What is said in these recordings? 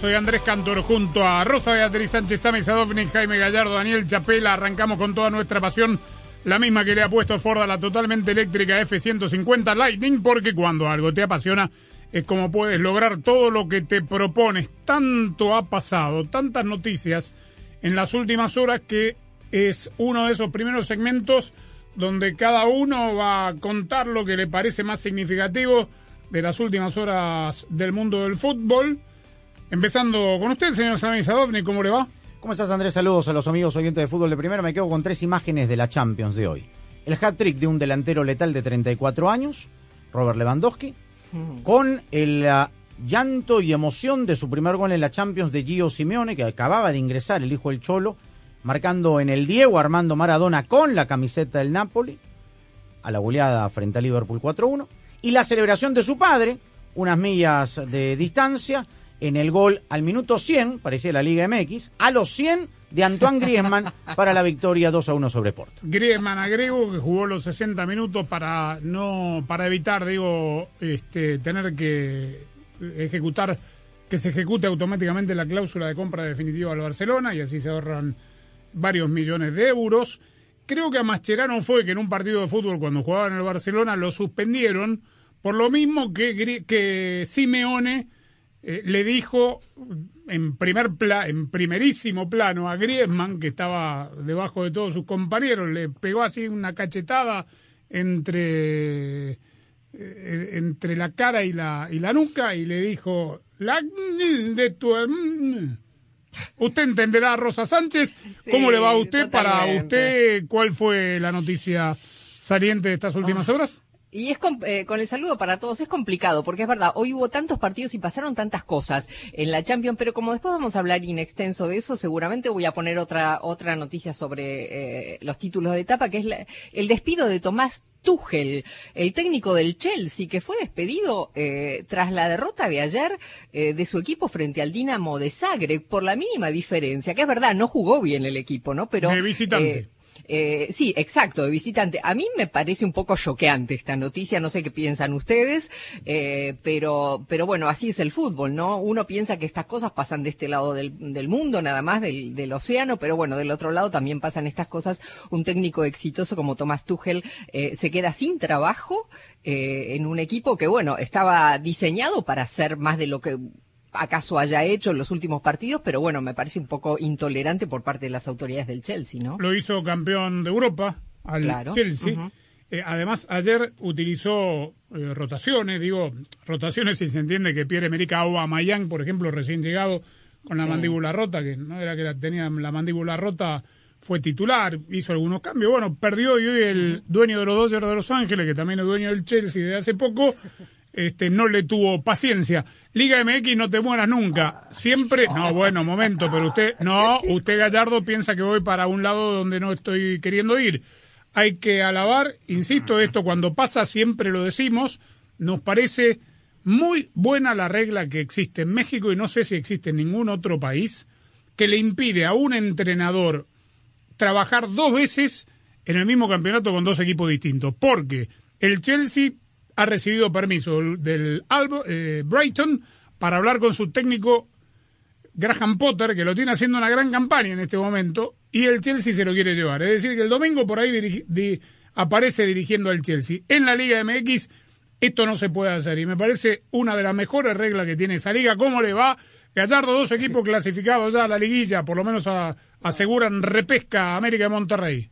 Soy Andrés Cantor junto a Rosa Beatriz Sánchez, Sami Sadovni, Jaime Gallardo, Daniel Chapela. Arrancamos con toda nuestra pasión, la misma que le ha puesto Ford a la totalmente eléctrica F-150 Lightning, porque cuando algo te apasiona es como puedes lograr todo lo que te propones. Tanto ha pasado, tantas noticias en las últimas horas que es uno de esos primeros segmentos donde cada uno va a contar lo que le parece más significativo de las últimas horas del mundo del fútbol. Empezando con usted, señor Sami Sadovni, ¿cómo le va? ¿Cómo estás, Andrés? Saludos a los amigos oyentes de fútbol de primera. Me quedo con tres imágenes de la Champions de hoy. El hat-trick de un delantero letal de 34 años, Robert Lewandowski, con el ah, llanto y emoción de su primer gol en la Champions de Gio Simeone, que acababa de ingresar, el hijo del Cholo, marcando en el Diego Armando Maradona con la camiseta del Napoli, a la goleada frente a Liverpool 4-1, y la celebración de su padre, unas millas de distancia, en el gol al minuto 100, parecía la Liga MX, a los 100 de Antoine Griezmann para la victoria 2 a 1 sobre Porto. Griezmann agrego que jugó los 60 minutos para no para evitar digo este tener que ejecutar que se ejecute automáticamente la cláusula de compra definitiva al Barcelona y así se ahorran varios millones de euros. Creo que a Mascherano fue que en un partido de fútbol cuando jugaba en el Barcelona lo suspendieron por lo mismo que, que Simeone eh, le dijo en primer pla- en primerísimo plano a Griezmann que estaba debajo de todos sus compañeros le pegó así una cachetada entre eh, entre la cara y la y la nuca y le dijo la de tu herm-". usted entenderá Rosa Sánchez cómo le va a usted para usted cuál fue la noticia saliente de estas últimas horas Y es com- eh, con el saludo para todos, es complicado, porque es verdad, hoy hubo tantos partidos y pasaron tantas cosas en la Champions, pero como después vamos a hablar in extenso de eso, seguramente voy a poner otra, otra noticia sobre eh, los títulos de etapa, que es la- el despido de Tomás Tuchel, el técnico del Chelsea, que fue despedido eh, tras la derrota de ayer eh, de su equipo frente al Dinamo de Zagreb, por la mínima diferencia, que es verdad, no jugó bien el equipo, ¿no? Pero, De visitante. eh, eh, sí, exacto, de visitante. A mí me parece un poco choqueante esta noticia, no sé qué piensan ustedes, eh, pero, pero bueno, así es el fútbol, ¿no? Uno piensa que estas cosas pasan de este lado del, del mundo, nada más, del, del océano, pero bueno, del otro lado también pasan estas cosas. Un técnico exitoso como Tomás Tuchel eh, se queda sin trabajo eh, en un equipo que, bueno, estaba diseñado para hacer más de lo que acaso haya hecho en los últimos partidos, pero bueno, me parece un poco intolerante por parte de las autoridades del Chelsea, ¿no? lo hizo campeón de Europa al Claro, Chelsea. Eh, además, ayer utilizó eh, rotaciones, digo, rotaciones si se entiende que Pierre-Emerick Aubameyang, por ejemplo, recién llegado con la Sí. mandíbula rota, que no era que la, tenía la mandíbula rota, fue titular, hizo algunos cambios. Bueno, perdió y hoy el dueño de los Dodgers de Los Ángeles, que también es dueño del Chelsea de hace poco, este, no le tuvo paciencia. Liga MX, no te mueras nunca. Siempre, no, bueno, momento, pero usted, no, usted Gallardo piensa que voy para un lado donde no estoy queriendo ir. Hay que alabar, insisto, esto cuando pasa siempre lo decimos, nos parece muy buena la regla que existe en México y no sé si existe en ningún otro país que le impide a un entrenador trabajar dos veces en el mismo campeonato con dos equipos distintos. Porque el Chelsea ha recibido permiso del- Albo- eh, Brighton para hablar con su técnico Graham Potter, que lo tiene haciendo una gran campaña en este momento, y el Chelsea se lo quiere llevar. Es decir, que el domingo por ahí aparece dirigiendo al Chelsea. En la Liga MX esto no se puede hacer y me parece una de las mejores reglas que tiene esa liga. ¿Cómo le va? Gallardo, dos equipos clasificados ya a la liguilla, por lo menos aseguran repesca a América de Monterrey.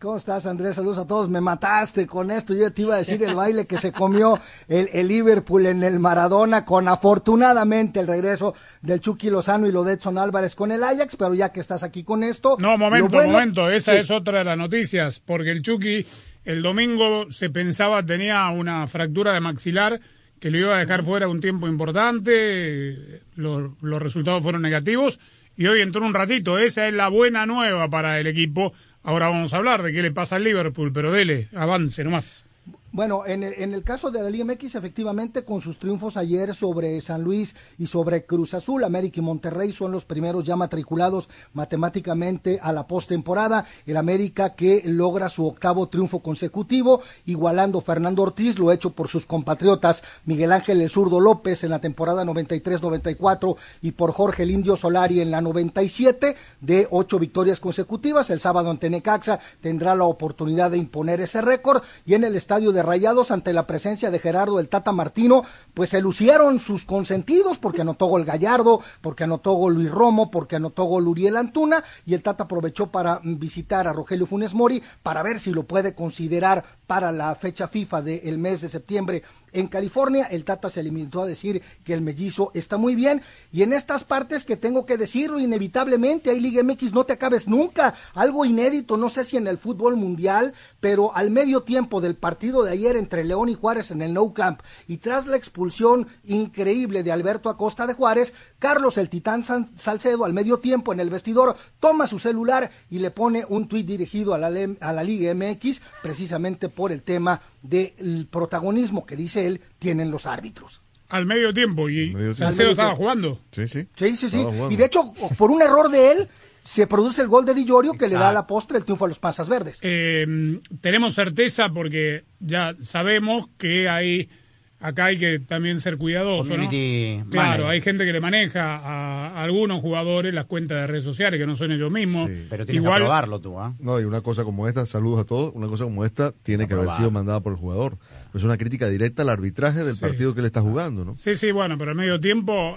¿Cómo estás, Andrés? Saludos a todos. Me mataste con esto. Yo te iba a decir el baile que se comió el, el Liverpool en el Maradona con afortunadamente el regreso del Chucky Lozano y lo de Edson Álvarez con el Ajax, pero ya que estás aquí con esto... No, momento, bueno- momento. Esa Sí. es otra de las noticias, porque el Chucky el domingo se pensaba tenía una fractura de maxilar que lo iba a dejar fuera un tiempo importante. Los, los resultados fueron negativos y hoy entró un ratito. Esa es la buena nueva para el equipo. Ahora vamos a hablar de qué le pasa al Liverpool, pero dele, avance nomás. Bueno, en el, en el caso de la Liga MX, efectivamente, con sus triunfos ayer sobre San Luis y sobre Cruz Azul, América y Monterrey son los primeros ya matriculados matemáticamente a la postemporada. El América que logra su octavo triunfo consecutivo, igualando Fernando Ortiz, lo hecho por sus compatriotas Miguel Ángel El Zurdo López en la temporada 93-94 y por Jorge el Indio Solari en la 97 de ocho victorias consecutivas. El sábado ante Necaxa tendrá la oportunidad de imponer ese récord y en el estadio de Rayados ante la presencia de Gerardo el Tata Martino, pues se lucieron sus consentidos porque anotó gol Gallardo, porque anotó gol Luis Romo, porque anotó gol Uriel Antuna y el Tata aprovechó para visitar a Rogelio Funes Mori para ver si lo puede considerar para la fecha FIFA del mes de septiembre en California. El Tata se limitó a decir que el mellizo está muy bien. Y en estas partes que tengo que decirlo, inevitablemente, hay Liga MX, no te acabes nunca. Algo inédito, no sé si en el fútbol mundial, pero al medio tiempo del partido de ayer entre León y Juárez en el Nou Camp y tras la expulsión increíble de Alberto Acosta de Juárez, Carlos el Titán San- Salcedo al medio tiempo en el vestidor toma su celular y le pone un tuit dirigido a la, a la Liga MX precisamente por el tema del protagonismo que dice él tienen los árbitros. Al medio tiempo y Medio tiempo. Estaba jugando. Sí, sí. Sí, sí, sí. Y de hecho, por un error de él, se produce el gol de Di Llorio que le da a la postre el triunfo a los Panzas Verdes. Eh, tenemos certeza porque ya sabemos que hay acá hay que también ser cuidadoso, ¿no? Community Claro, hay gente que le maneja a algunos jugadores las cuentas de redes sociales que no son ellos mismos. Sí. Pero tienes Igual, que aprobarlo tú, ¿ah? No, y una cosa como esta, saludos a todos, una cosa como esta tiene que haber sido mandada por el jugador. Es una crítica directa al arbitraje del Sí. partido que él está jugando, ¿no? Sí, sí, bueno, pero al medio tiempo,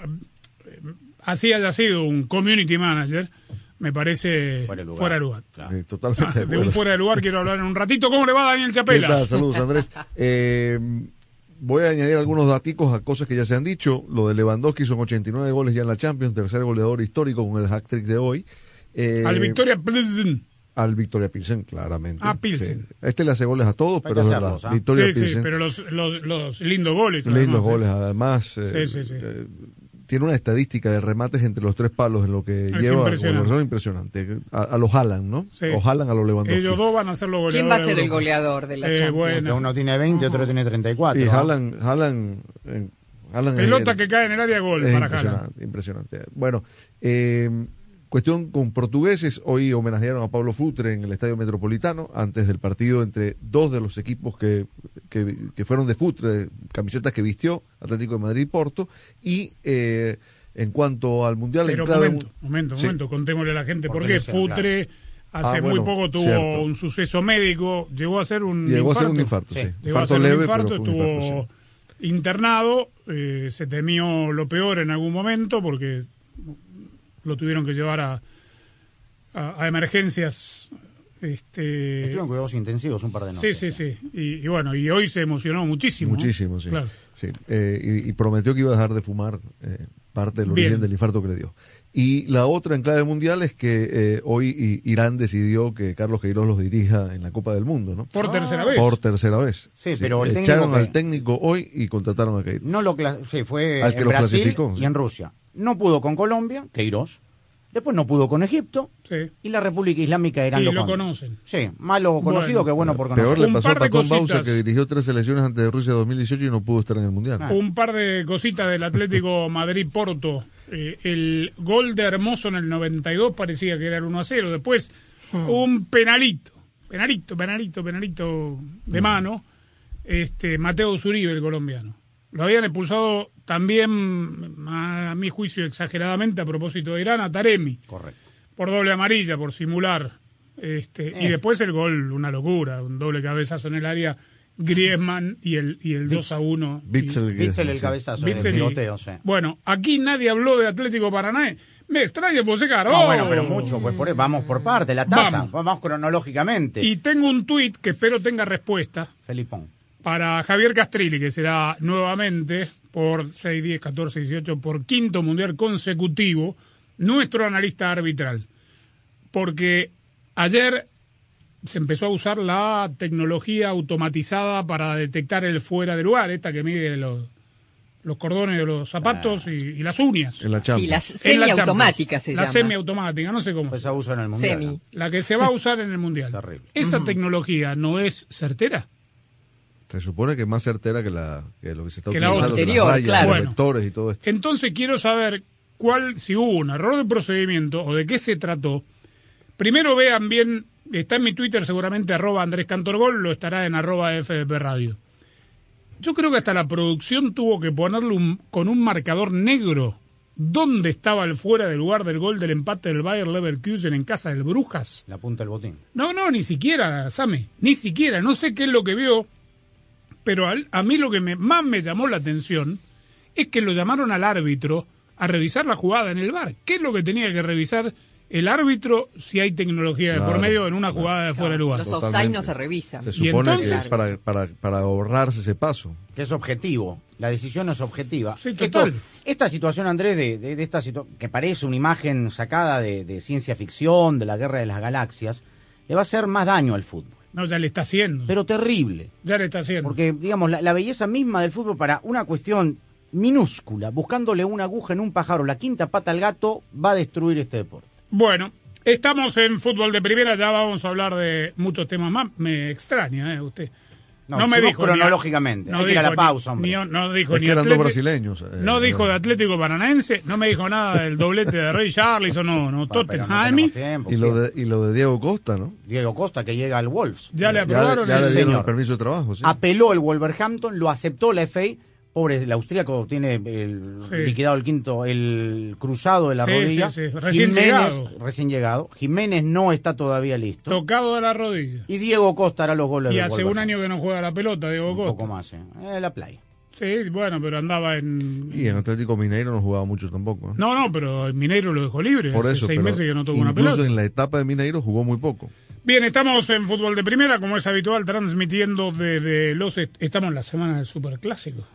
así haya sido un community manager, me parece Fuera de lugar. fuera de lugar. Claro. Sí, totalmente. Ah, de de un fuera de lugar quiero hablar en un ratito. ¿Cómo le va a Daniel ¿Qué Chapela? Saludos, Andrés. Eh, voy a añadir algunos daticos a cosas que ya se han dicho. Lo de Lewandowski son 89 goles ya en la Champions, tercer goleador histórico con el hat-trick de hoy. Eh, Al Victoria Plzen. Al Victoria Pilsen, claramente. Ah, Pilsen. Sí. Este le hace goles a todos, Hay pero es verdad. ¿ah? Victoria Sí, sí, Pilsen. pero los, los, los lindos goles. Lindos además, ¿eh? goles, además. eh, Sí, sí, sí. Eh, tiene una estadística de remates entre los tres palos en lo que Es lleva impresionante. persona impresionante. A, a los Haaland, ¿no? Sí. O Haaland a los Lewandowski. Ellos dos van a ser los goleadores. ¿Quién va a ser el goleador de la Eh, Champions? bueno. Que uno tiene 20, otro tiene 34. Y ¿ah? Haaland, Haaland, eh, Haaland es Pelota el- que cae en el área, gol es para Haaland. impresionante, impresionante. Bueno, eh, cuestión con portugueses. Hoy homenajearon a Pablo Futre en el Estadio Metropolitano antes del partido entre dos de los equipos que, que, que fueron de Futre, camisetas que vistió, Atlético de Madrid y Porto. Y eh, en cuanto al Mundial, Pero en clave momento, momento, Sí. momento, contémosle a la gente Porque por qué lo sea, Futre hace Ah, muy poco tuvo cierto. un suceso médico, llegó a ser un Llegó a ser infarto. un infarto, sí. Sí. Llegó a Infarto ser un leve, infarto, un estuvo infarto, sí. internado, eh, se temió lo peor en algún momento porque lo tuvieron que llevar a, a, a emergencias. Este, Estuvo en cuidados intensivos un par de sí, noches. sí, sí. Y, y bueno, y hoy se emocionó muchísimo. ¿no? Muchísimo, sí. Claro. Sí. Eh, y, y prometió que iba a dejar de fumar eh, parte del Bien. origen del infarto que le dio. Y la otra en clave mundial es que eh, hoy Irán decidió que Carlos Queiroz los dirija en la Copa del Mundo, ¿no? Por tercera vez. Por tercera vez. Sí, pero el técnico Echaron que- al técnico hoy y contrataron a Queiroz. No lo sí, fue Al que en los Brasil clasificó, sí. y en Rusia. No pudo con Colombia, Queiroz. Después no pudo con Egipto Sí. y la República Islámica Irán Y lo, lo con- conocen. Sí, malo conocido Bueno. que bueno por Peor conocer. le Un pasó a Pacón Bausa que dirigió tres selecciones antes de Rusia 2018 y no pudo estar en el Mundial. Ah. Un par de cositas del Atlético Madrid-Porto. Eh, el gol de Hermoso en el 92 parecía que era el 1 a 0. Después un penalito, penalito, penalito, penalito de mano. Este, Mateo Zuribe, el colombiano. Lo habían expulsado también, a mi juicio, exageradamente a propósito de Irán, a Taremi. Correcto. por doble amarilla, por simular. Este, Y Eh. después el gol, una locura, un doble cabezazo en el área, Griezmann y el, y el 2 a 1. Bitzel, Witzel el sí. cabezazo, Bitzel el y- pivoteo, sí. Bueno, aquí nadie habló de Atlético Paranaense. Me extraña, pues caro. No, bueno, pero mucho, pues por, vamos por parte, la tasa, Vamos. vamos, cronológicamente. Y tengo un tuit que espero tenga respuesta Felipón. Para Javier Castrilli, que será nuevamente por 6, 10, 14, 18, por quinto mundial consecutivo, nuestro analista arbitral. Porque ayer se empezó a usar la tecnología automatizada para detectar el fuera de lugar, esta que mide los, los cordones de los zapatos y, y las uñas. En la Sí, la semiautomática se La llama. semiautomática, no sé cómo. Pues abuso en el mundial. Semi. ¿no? la que se va a usar en el mundial. Terrible. ¿Esa tecnología no es certera? Se supone que es más certera que, la, que lo que se está Que la utilizando, que anterior, las rayas, claro. los Bueno. vectores y todo esto. Entonces quiero saber cuál, si hubo un error de procedimiento o de qué se trató. Primero vean bien, está en mi Twitter seguramente arroba Andrés Cantorgol, lo estará en arroba FDP Radio. Yo creo que hasta la producción tuvo que ponerle un- con un marcador negro dónde estaba el fuera del lugar del gol del empate del Bayer Leverkusen en casa del Brujas. La punta del botín. No, no, ni siquiera, Same, ni siquiera. No sé qué es lo que vio, pero al- a mí lo que me, más me llamó la atención es que lo llamaron al árbitro a revisar la jugada en el bar. ¿Qué es lo que tenía que revisar el árbitro si hay tecnología de por medio en una jugada de fuera de lugar? Los offside no se revisan. Se ¿Y supone entonces? que es para, para, para ahorrarse ese paso. que es objetivo. La decisión es objetiva. Sí, Esto- total. esta situación, Andrés, de, de- de esta situ- que parece una imagen sacada de, de ciencia ficción, de la guerra de las galaxias, le va a hacer más daño al fútbol. No, ya le está haciendo. Pero terrible. ya le está haciendo. Porque, digamos, la, la belleza misma del fútbol para una cuestión minúscula, buscándole una aguja en un pájaro, la quinta pata al gato, va a destruir este deporte. Bueno, estamos en fútbol de primera, ya vamos a hablar de muchos temas más. Me extraña, ¿eh? Usted. No, me fuimos dijo cronológicamente. Hay que ir a la dijo pausa, ni- hombre. ni- no dijo Es ni que eran dos brasileños. eh, No dijo de Atlético Paranaense, no me dijo nada del doblete de Rey Charlison, no, no, no Tottenham. Y lo, de, y lo de Diego Costa, ¿no? Diego Costa, que llega al Wolves. Ya le aprobaron ya el- le dieron señor. el permiso de trabajo, sí. Apeló el Wolverhampton, lo aceptó la FA. Pobre, el austríaco tiene el Sí. liquidado el quinto, el cruzado de la Sí, rodilla. sí, sí, recién Jiménez, llegado. recién llegado. Jiménez no está todavía listo. tocado de la rodilla. Y Diego Costa hará los goles Y hace un año que no juega la pelota, Diego Un Costa. poco más, eh. Eh, la playa. Sí, bueno, pero andaba en... Y en Atlético Mineiro no jugaba mucho tampoco. ¿eh? No, no, pero el Mineiro lo dejó libre. Por hace eso, seis pero meses que no tocó una incluso pelota. en la etapa de Mineiro jugó muy poco. Bien, estamos en fútbol de primera, como es habitual, transmitiendo desde los... est- Estamos en la semana del Superclásico.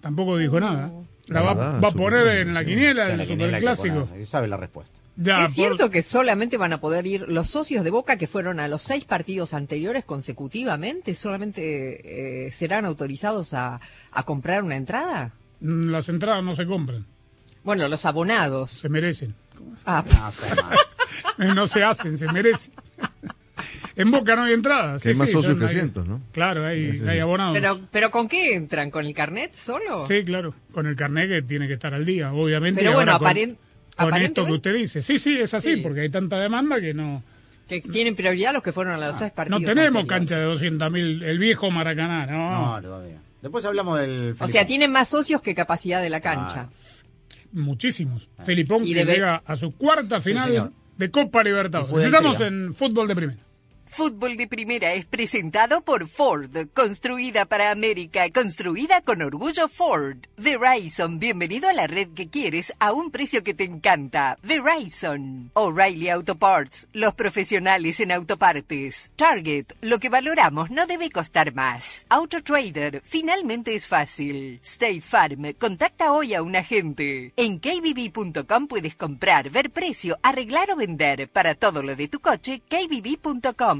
Tampoco dijo nada. La va, a poner en la quiniela O sea, del que Superclásico. pone- sabe la respuesta. Ya, ¿Es por- cierto que solamente van a poder ir los socios de Boca que fueron a los seis partidos anteriores consecutivamente? ¿Solamente eh, serán autorizados a, a comprar una entrada? Mm, Las entradas no se compran, Bueno, los abonados. se merecen. Ah. No se hacen, se merecen. En Boca no hay entradas. Que hay sí, más sí, socios que cientos, ¿no? Claro, hay, Sí, sí, hay sí. abonados. pero, pero ¿con qué entran? ¿con el carnet solo? Sí, claro, con el carnet que tiene que estar al día, obviamente. Pero bueno, ahora con, esto aparentemente- que usted dice. Sí, sí, es así, Sí. porque hay tanta demanda que no... Que tienen prioridad los que fueron a los seis No partidos tenemos anteriores. cancha de 200.000, el viejo Maracaná, no. No, todavía. Después hablamos del. O sea, Felipón. tienen más socios que capacidad de la cancha. Muchísimos. Felipón Y que debe- llega a su cuarta final señor. De Copa Libertadores. Estamos en fútbol de primera. Fútbol de Primera es presentado por Ford, construida para América, construida con orgullo Ford. Verizon, bienvenido a la red que quieres a un precio que te encanta. Verizon. O'Reilly Auto Parts, los profesionales en autopartes. Target, lo que valoramos no debe costar más. Auto Trader, finalmente es fácil. State Farm, contacta hoy a un agente. En kbb.com puedes comprar, ver precio, arreglar o vender. Para todo lo de tu coche, kbb.com.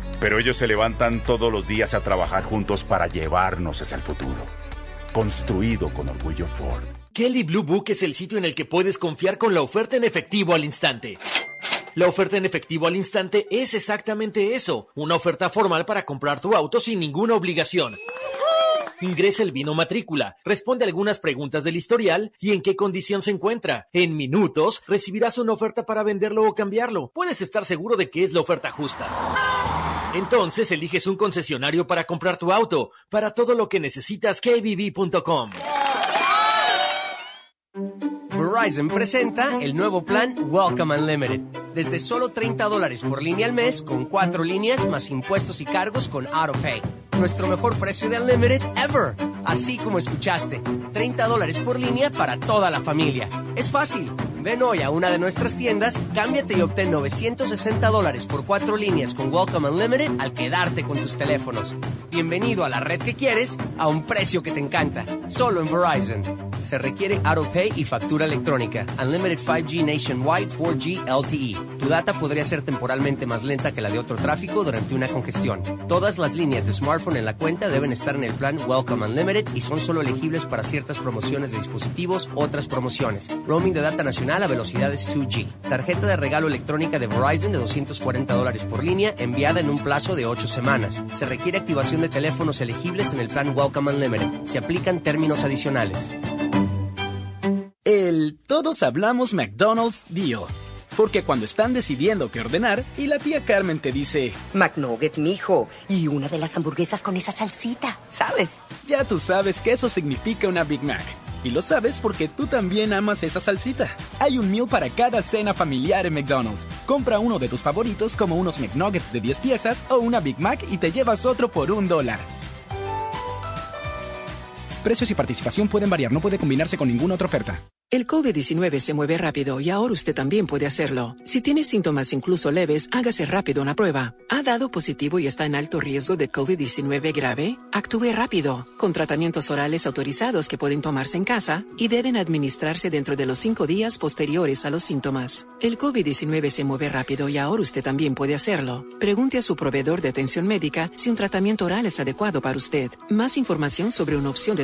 pero ellos se levantan todos los días a trabajar juntos para llevarnos hacia el futuro. Construido con orgullo Ford. Kelly Blue Book es el sitio en el que puedes confiar con la oferta en efectivo al instante. La oferta en efectivo al instante es exactamente eso, una oferta formal para comprar tu auto sin ninguna obligación. Ingresa el vino matrícula, responde algunas preguntas del historial y en qué condición se encuentra. En minutos recibirás una oferta para venderlo o cambiarlo. Puedes estar seguro de que es la oferta justa. Entonces eliges un concesionario para comprar tu auto. Para todo lo que necesitas, kbb.com. Verizon presenta el nuevo plan Welcome Unlimited. Desde solo 30 dólares por línea al mes, con cuatro líneas más impuestos y cargos con AutoPay. Nuestro mejor precio de Unlimited ever. Así como escuchaste, 30 dólares por línea para toda la familia. Es fácil. Ven hoy a una de nuestras tiendas, cámbiate y obtén 960 dólares por cuatro líneas con Welcome Unlimited al quedarte con tus teléfonos. Bienvenido a la red que quieres a un precio que te encanta. Solo en Verizon. Se requiere AutoPay y factura electrónica. Unlimited 5G Nationwide 4G LTE. Tu data podría ser temporalmente más lenta que la de otro tráfico durante una congestión. Todas las líneas de smartphone en la cuenta deben estar en el plan Welcome Unlimited y son solo elegibles para ciertas promociones de dispositivos, otras promociones. Roaming de data nacional a velocidades 2G. Tarjeta de regalo electrónica de Verizon de 240 dólares por línea enviada en un plazo de 8 semanas. Se requiere activación de teléfonos elegibles en el plan Welcome Unlimited. Se aplican términos adicionales. El Todos Hablamos McDonald's Deal. Porque cuando están decidiendo qué ordenar y la tía Carmen te dice, McNugget, mijo, y una de las hamburguesas con esa salsita, ¿sabes? ya tú sabes que eso significa una Big Mac. Y lo sabes porque tú también amas esa salsita. Hay un meal para cada cena familiar en McDonald's. Compra uno de tus favoritos como unos McNuggets de 10 piezas o una Big Mac y te llevas otro por un dólar. Precios y participación pueden variar, no puede combinarse con ninguna otra oferta. El COVID-19 se mueve rápido y ahora usted también puede hacerlo. Si tiene síntomas incluso leves, hágase rápido una prueba. ¿Ha dado positivo y está en alto riesgo de COVID-19 grave? Actúe rápido, con tratamientos orales autorizados que pueden tomarse en casa y deben administrarse dentro de los cinco días posteriores a los síntomas. El COVID-19 se mueve rápido y ahora usted también puede hacerlo. Pregunte a su proveedor de atención médica si un tratamiento oral es adecuado para usted. Más información sobre una opción de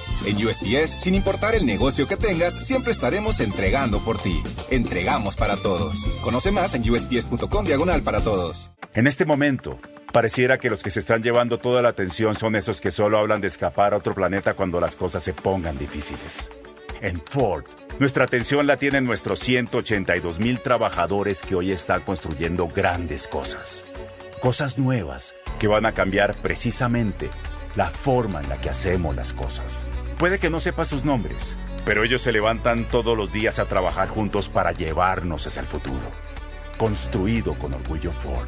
En USPS, sin importar el negocio que tengas, siempre estaremos entregando por ti. Entregamos para todos. Conoce más en usps.com diagonal para todos. En este momento, pareciera que los que se están llevando toda la atención son esos que solo hablan de escapar a otro planeta cuando las cosas se pongan difíciles. En Ford, nuestra atención la tienen nuestros 182 mil trabajadores que hoy están construyendo grandes cosas. Cosas nuevas que van a cambiar precisamente la forma en la que hacemos las cosas. Puede que no sepa sus nombres, pero ellos se levantan todos los días a trabajar juntos para llevarnos hacia el futuro. Construido con orgullo Ford.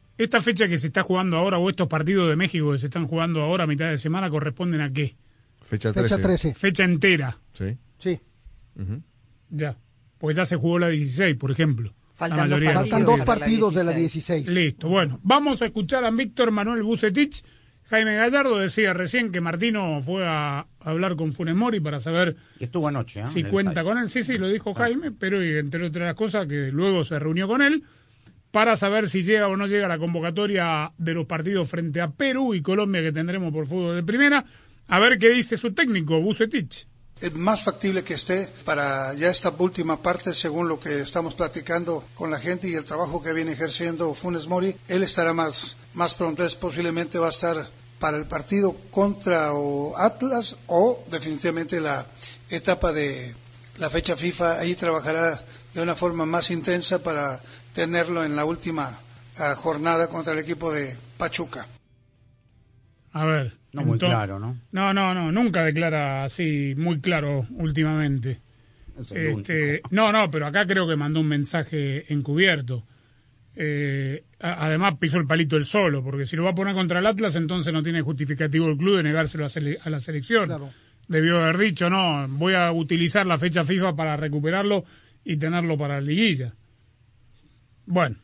esta fecha que se está jugando ahora o estos partidos de México que se están jugando ahora a mitad de semana corresponden a qué? Fecha Fecha 13. 13. Fecha entera. Sí. Sí. Ya. Porque ya se jugó la 16, por ejemplo. Faltan La dos mayoría de los Faltan dos partidos. de la 16. Listo, bueno. Vamos a escuchar a Víctor Manuel Bucetich. Jaime Gallardo decía recién que Martino fue a hablar con Funes Mori para saber Y estuvo anoche, ¿eh? si cuenta con él. Sí, sí, lo dijo Jaime, pero y entre otras cosas que luego se reunió con él para saber si llega o no llega la convocatoria de los partidos frente a Perú y Colombia que tendremos por fútbol de primera. A ver qué dice su técnico, Bucetich. Es más factible que esté para ya esta última parte, según lo que estamos platicando con la gente y el trabajo que viene ejerciendo Funes Mori. Él estará más, más pronto, es posiblemente va a estar para el partido contra o Atlas o definitivamente la etapa de la fecha FIFA ahí trabajará de una forma más intensa para tenerlo en la última ah, jornada contra el equipo de Pachuca. A ver. No muy entonces- claro, ¿no? No, no, no, nunca declara así muy claro últimamente. Es el Este, no, no, pero acá creo que mandó un mensaje encubierto. Eh, además pisó el palito el solo, porque si lo va a poner contra el Atlas, entonces no tiene justificativo el club de negárselo a, sele- a la selección. Claro. Debió haber dicho, no, voy a utilizar la fecha FIFA para recuperarlo y tenerlo para la liguilla. Bueno.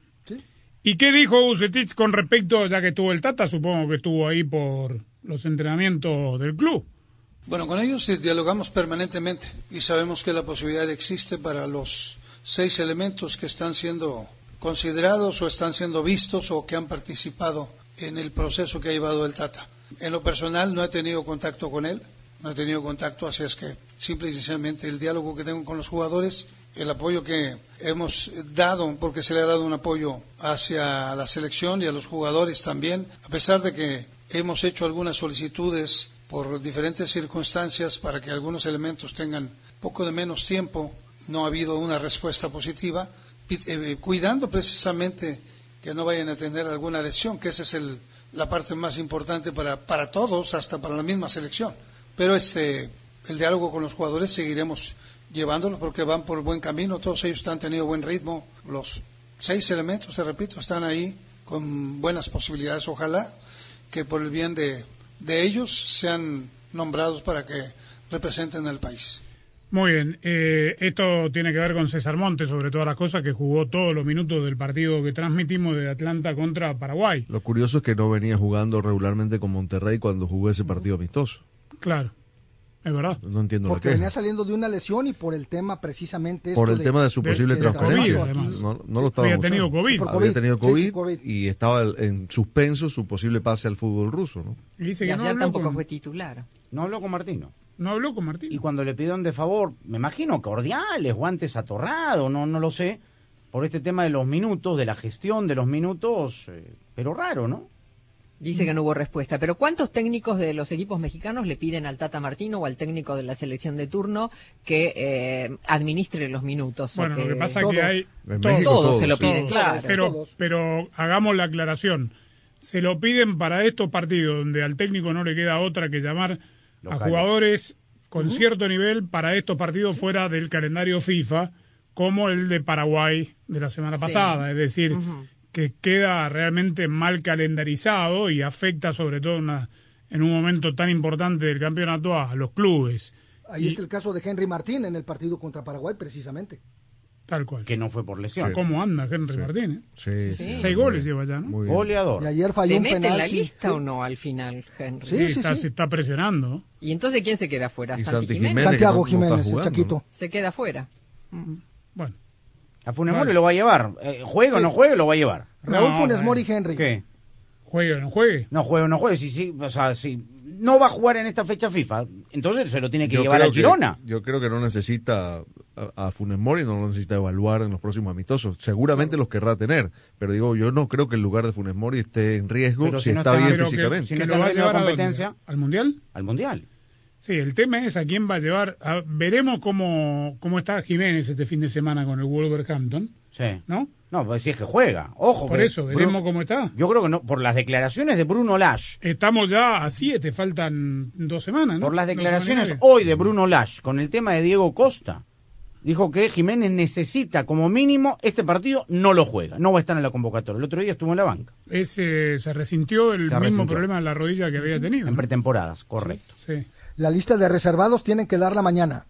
¿Y qué dijo Bucetich con respecto, ya que estuvo el Tata, supongo que estuvo ahí por los entrenamientos del club? Bueno, con ellos dialogamos permanentemente y sabemos que la posibilidad existe para los seis elementos que están siendo considerados o están siendo vistos o que han participado en el proceso que ha llevado el Tata. En lo personal no he tenido contacto con él, no he tenido contacto, así es que simple y sencillamente el diálogo que tengo con los jugadores, el apoyo que hemos dado, porque se le ha dado un apoyo hacia la selección y a los jugadores también, a pesar de que hemos hecho algunas solicitudes por diferentes circunstancias para que algunos elementos tengan poco de menos tiempo, no ha habido una respuesta positiva, eh, cuidando precisamente que no vayan a tener alguna lesión, que esa es el- la parte más importante para, para todos, hasta para la misma selección. Pero este, el diálogo con los jugadores seguiremos llevándolo porque van por buen camino, todos ellos han tenido buen ritmo, los seis elementos, te repito, están ahí con buenas posibilidades, ojalá que por el bien de, de ellos sean nombrados para que representen al país. Muy bien, eh, esto tiene que ver con César Montes, sobre todas las cosas, que jugó todos los minutos del partido que transmitimos de Atlanta contra Paraguay. Lo curioso es que no venía jugando regularmente con Monterrey cuando jugó ese partido amistoso. Claro, es verdad. No entiendo Porque la venía saliendo de una lesión y por el tema precisamente Por el tema de su posible de transferencia. no, no lo estaba Había tenido COVID. Por Había COVID. tenido COVID, sí, COVID. y estaba en suspenso su posible pase al fútbol ruso. ¿no? Y dice Y que no ayer habló, tampoco con, fue titular. No habló con Martino. no habló con Martín. Y cuando le pidieron de favor, me imagino cordiales, guantes atorrados, no, no lo sé, por este tema de los minutos, de la gestión de los minutos, eh, pero raro, ¿no? Dice que no hubo respuesta. Pero ¿cuántos técnicos de los equipos mexicanos le piden al Tata Martino o al técnico de la selección de turno que eh, administre los minutos? Bueno, lo que pasa es que hay... Todos- México todos se lo piden, todos, claro. Pero, pero hagamos la aclaración. Se lo piden para estos partidos donde al técnico no le queda otra que llamar a jugadores con cierto nivel para estos partidos fuera del calendario FIFA, como el de Paraguay de la semana Sí. pasada. Es decir. Que queda realmente mal calendarizado y afecta sobre todo una- en un momento tan importante del campeonato a los clubes. Ahí Y- está el caso de Henry Martín en el partido contra Paraguay, precisamente. Tal cual. Que no fue por lesión. ¿Cómo anda Henry Martínez? Sí, Sí. sí, Seis goles lleva ya, ¿no? Goleador. Y ayer falló ¿Se un mete en la penalti. lista Sí. o no al final, Henry? Sí, está, se está presionando. ¿Y entonces quién se queda fuera? ¿Santi Santi Jiménez? Jiménez. Santiago que no- no Jiménez, el jugando, Chaquito. Se queda fuera. Bueno, A Funes. Mori lo va a llevar. Eh, juegue o no juegue, lo va a llevar. Raúl No, Funes. Mori Henry. ¿Qué? juegue o no juegue. No juegue o no juegue. Si, si, o sea, si no va a jugar en esta fecha FIFA, entonces se lo tiene que Yo llevar a Girona. yo creo que no necesita a, a Funes Mori, no lo necesita evaluar en los próximos amistosos. Seguramente los querrá tener, pero digo, yo no creo que el lugar de Funes Mori esté en riesgo Pero si, si no está está- bien que- físicamente. si no que está lo va en a ritmo de llevar a dónde? competencia. ¿Al Mundial? Al Mundial. Sí, el tema es a quién va a llevar. a- veremos cómo, cómo está Jiménez este fin de semana con el Wolverhampton, Sí. ¿no? No, pues si es que juega. Ojo. Por que eso, veremos Bruno- cómo está. Yo creo que no, por las declaraciones de Bruno Lash, Estamos ya a siete, faltan dos semanas, ¿no? por las declaraciones hoy de Bruno Lash con el tema de Diego Costa, dijo que Jiménez necesita como mínimo este partido, no lo juega, no va a estar en la convocatoria. El otro día estuvo en la banca, Ese, se resintió el Se mismo resintió. problema en la rodilla que había tenido. en ¿no? pretemporadas, correcto. Sí. La lista de reservados tienen que darla mañana.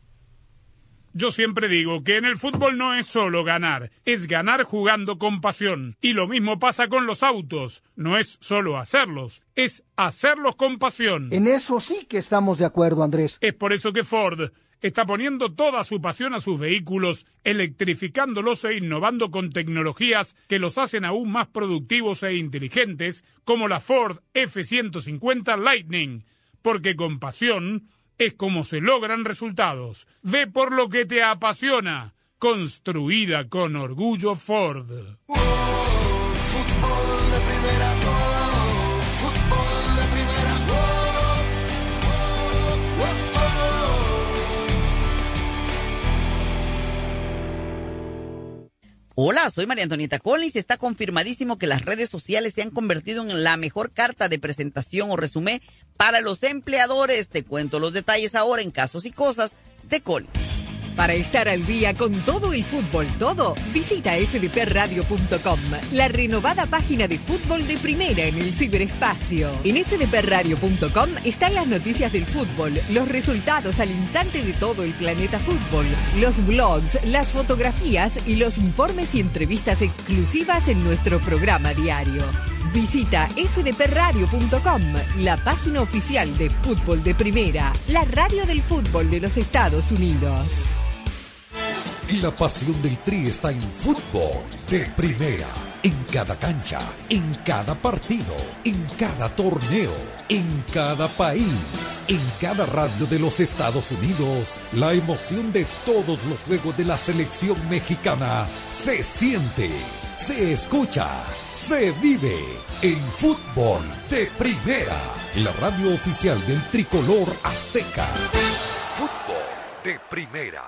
Yo siempre digo que en el fútbol no es solo ganar, es ganar jugando con pasión. Y lo mismo pasa con los autos. No es solo hacerlos, es hacerlos con pasión. En eso sí que estamos de acuerdo, Andrés. Es por eso que Ford está poniendo toda su pasión a sus vehículos, electrificándolos e innovando con tecnologías que los hacen aún más productivos e inteligentes, como la Ford F-150 Lightning porque con pasión es como se logran resultados. Ve por lo que te apasiona. Construida con orgullo Ford. Hola, soy María Antonieta Collins está confirmadísimo que las redes sociales se han convertido en la mejor carta de presentación o resumen para los empleadores. Te cuento los detalles ahora en Casos y Cosas de Collins. Para estar al día con todo el fútbol, todo, visita fdpradio.com, la renovada página de fútbol de primera en el ciberespacio. En fdpradio.com están las noticias del fútbol, los resultados al instante de todo el planeta fútbol, los blogs, las fotografías y los informes y entrevistas exclusivas en nuestro programa diario. Visita fdpradio.com, la página oficial de fútbol de primera, la radio del fútbol de los Estados Unidos. Y la pasión del Tri está en fútbol de primera. En cada cancha, en cada partido, en cada torneo, en cada país, en cada radio de los Estados Unidos. La emoción de todos los juegos de la selección mexicana se siente, se escucha, se vive en fútbol de primera. La radio oficial del tricolor azteca. Fútbol de primera.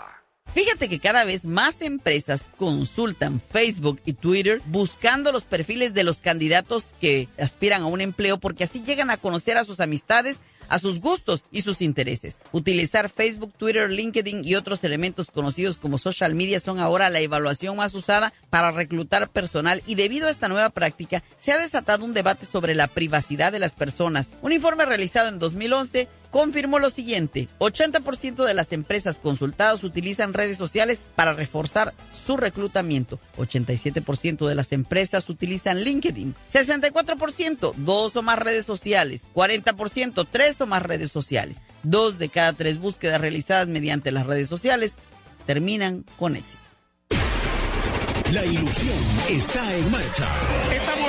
Fíjate que cada vez más empresas consultan Facebook y Twitter buscando los perfiles de los candidatos que aspiran a un empleo porque así llegan a conocer a sus amistades a sus gustos y sus intereses. Utilizar Facebook, Twitter, LinkedIn y otros elementos conocidos como social media son ahora la evaluación más usada para reclutar personal y debido a esta nueva práctica se ha desatado un debate sobre la privacidad de las personas. Un informe realizado en 2011 confirmó lo siguiente, 80% de las empresas consultadas utilizan redes sociales para reforzar su reclutamiento, 87% de las empresas utilizan LinkedIn, 64% dos o más redes sociales, 40% tres o más redes sociales, dos de cada tres búsquedas realizadas mediante las redes sociales terminan con éxito. La ilusión está en marcha. Estamos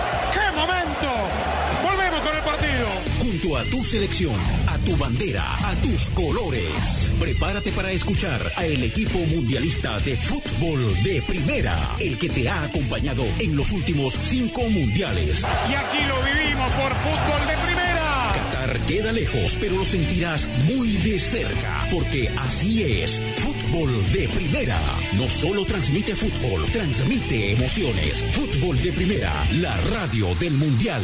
Junto a tu selección, a tu bandera, a tus colores. Prepárate para escuchar a el equipo mundialista de fútbol de primera, el que te ha acompañado en los últimos cinco mundiales. Y aquí lo vivimos por fútbol de primera. Qatar queda lejos, pero lo sentirás muy de cerca, porque así es. Fútbol de primera. No solo transmite fútbol, transmite emociones. Fútbol de primera, la radio del mundial.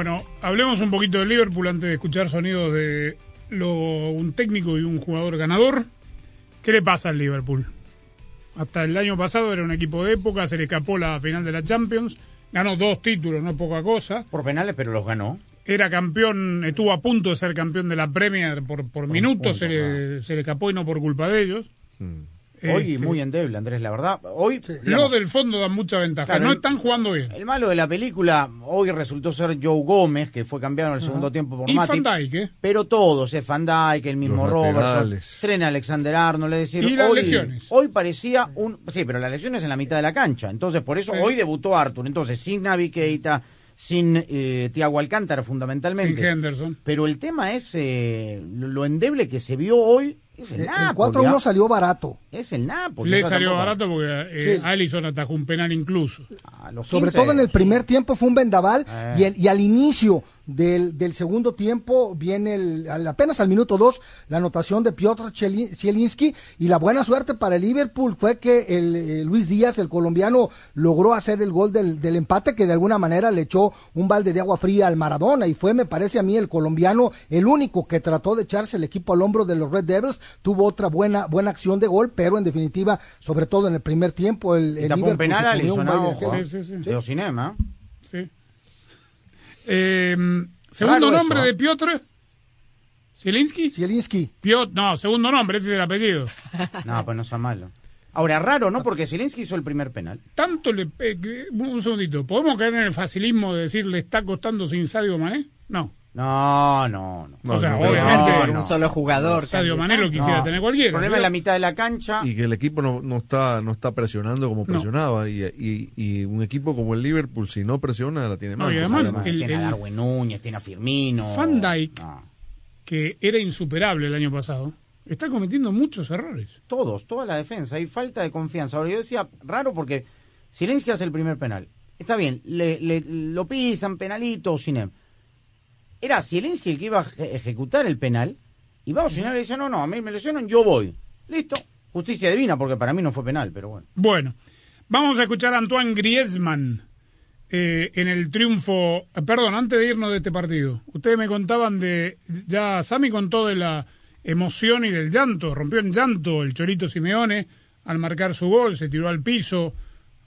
Bueno, hablemos un poquito de Liverpool antes de escuchar sonidos de lo, un técnico y un jugador ganador. ¿Qué le pasa al Liverpool? Hasta el año pasado era un equipo de época, se le escapó la final de la Champions, ganó dos títulos, no es poca cosa. Por penales, pero los ganó. Era campeón, estuvo a punto de ser campeón de la Premier por, por minutos, se, le, se le escapó y no por culpa de ellos. Hoy Este, muy endeble, Andrés, la verdad. Hoy Los del fondo dan mucha ventaja, Claro, no están jugando bien. El malo de la película hoy resultó ser Joe Gómez, que fue cambiado en el segundo tiempo por Y Matip. Van Dijk, ¿eh? Pero todos, eh, Van Dijk, el mismo Los Robertson. Tren Alexander Arnold, es decir, Y las hoy, lesiones. hoy parecía un... Sí, pero las lesiones en la mitad de la cancha. Entonces, por eso Sí. hoy debutó Arthur. Entonces, sin Navi Keita, sin eh, Tiago Alcántara fundamentalmente. Sin Henderson. Pero el tema es eh, lo, lo endeble que se vio hoy. Es el, El Napoli, 4-1 ¿ah? salió barato. Es el Napoli. Le salió barato porque eh, Sí. Allison atajó un penal incluso. a los Sobre 15, todo en el sí. primer tiempo fue un vendaval Eh. y, el- y al inicio del, del segundo tiempo viene el, al- apenas al minuto 2 la anotación de Piotr Zielinski y la buena suerte para el Liverpool fue que el, eh, Luis Díaz, el colombiano, logró hacer el gol del, del empate que de alguna manera le echó un balde de agua fría al Maradona y fue, me parece a mí, el colombiano el único que trató de echarse el equipo al hombro de los Red Devils, tuvo otra buena, buena acción de gol, pero en definitiva, sobre todo en el primer tiempo, el, el tapó un Liverpool penal se a comió un Alisson, baile de ojo, gel. Sí, sí, sí. De. Eh, segundo Raro nombre eso, de. Piotr. ¿Zielinski? Zielinski. Piotr, no, segundo nombre, ese es el apellido. No, pues no sea malo. Ahora, raro, ¿no? Porque Zelensky hizo el primer penal. Tanto le. eh, un segundito. ¿Podemos caer en el facilismo de decir le está costando sin Sadio Mané? No. No, no, no. o sea, no, obviamente. Por un solo jugador. Sadio Mané lo quisiera No. tener cualquiera. El problema es la mitad de la cancha. Y que el equipo no, no está no está presionando como presionaba. Y, y, y un equipo como el Liverpool, si no presiona, la tiene No, mal. y además- Además, el- tiene a Darwin Núñez, tiene a Firmino. Van No. que era insuperable el año pasado, está cometiendo muchos errores. Todos, toda la defensa. Hay falta de confianza. Ahora, yo decía, raro porque Zelensky hace el primer penal. Está bien, le, le- lo pisan, penalito, Cinem. Era Zelensky el que iba a eje- ejecutar el penal. Y va a Osinema y le dice, no, no, a mí me lesionan, yo voy. Listo. Justicia divina, porque para mí no fue penal, pero bueno. Bueno, vamos a escuchar a Antoine Griezmann eh, en el triunfo. eh, Perdón, antes de irnos de este partido, ustedes me contaban de. Ya Sami contó de la emoción y del llanto. Rompió en llanto el Chorito Simeone al marcar su gol, se tiró al piso.